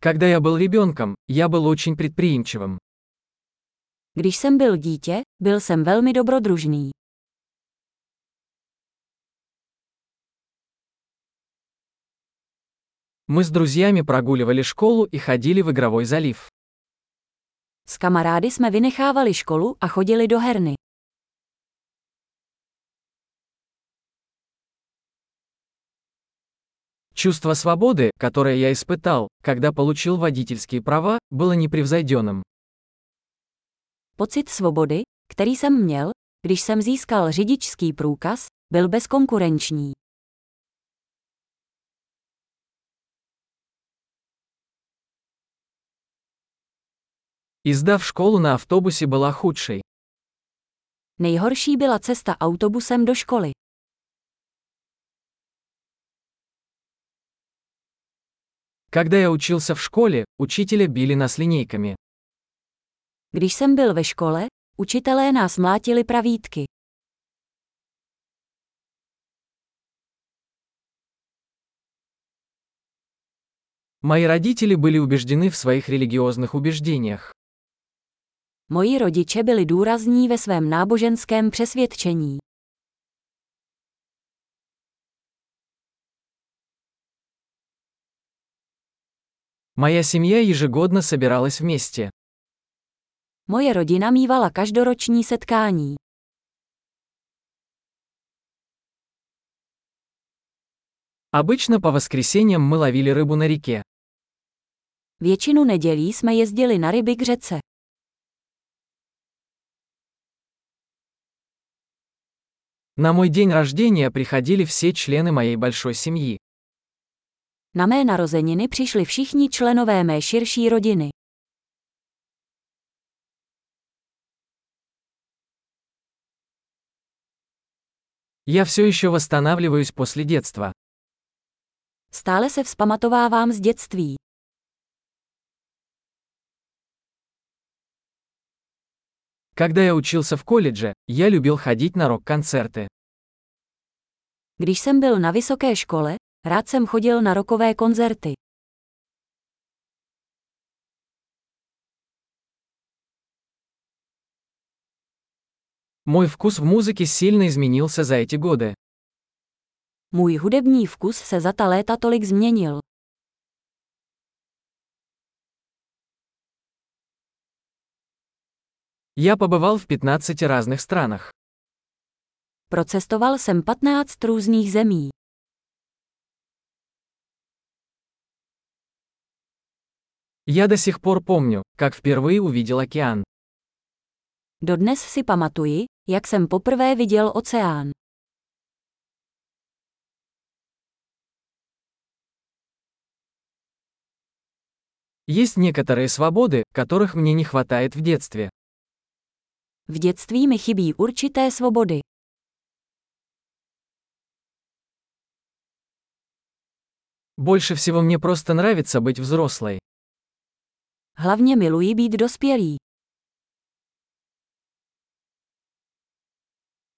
Когда я был ребенком, я был очень предприимчивым. Když jsem byl dítě, byl jsem velmi dobrodružný. Мы с друзьями прогуливали школу и ходили в игровой залив. S kamarády jsme vynechávali školu a chodili do herny. Чувство свободы, которое я испытал, когда получил водительские права, было непревзойденным. Pocit svobody, který jsem měl, když jsem získal řidičský průkaz, byl bezkonkurenční. Издав школу на автобусе была худшей. Nejhorší byla cesta autobusem do školy. Когда я учился в школе, учителя били нас линейками. Když jsem byl ve škole, učitelé nás mlátili pravítky. Мои родители были убеждены в своих религиозных убеждениях. Moji rodiče byli důrazní ve svém náboženském přesvědčení. Моя семья ежегодно собиралась вместе. Moje rodina mývala každoroční setkání. Обычно по воскресеньям мы ловили рыбу на реке. Většinu nedělí jsme jezdili na ryby k řece. На мой день рождения приходили все члены моей большой семьи. Na mé narozeniny přišli všichni členové mé širší rodiny. Я все еще восстанавливаюсь после детства. Stále se vzpamatovávám z dětství. Когда я учился в колледже, я любил ходить на рок-концерты. Když jsem byl na vysoké škole, rád jsem chodil na rokové koncerty. Мой вкус в музыке сильно изменился за эти годы. Můj hudební vkus se za ta léta tolik změnil. Я побывал в 15 разных странах. Procestoval jsem 15 různých zemí. Я до сих пор помню, как впервые увидел океан. Dodnes si pamatuji, jak jsem poprvé viděl oceán. Есть некоторые свободы, которых мне не хватает в детстве. V dětství mi chybí určité svobody. Больше всего мне просто нравится быть взрослой. Hlavně miluji být dospělý.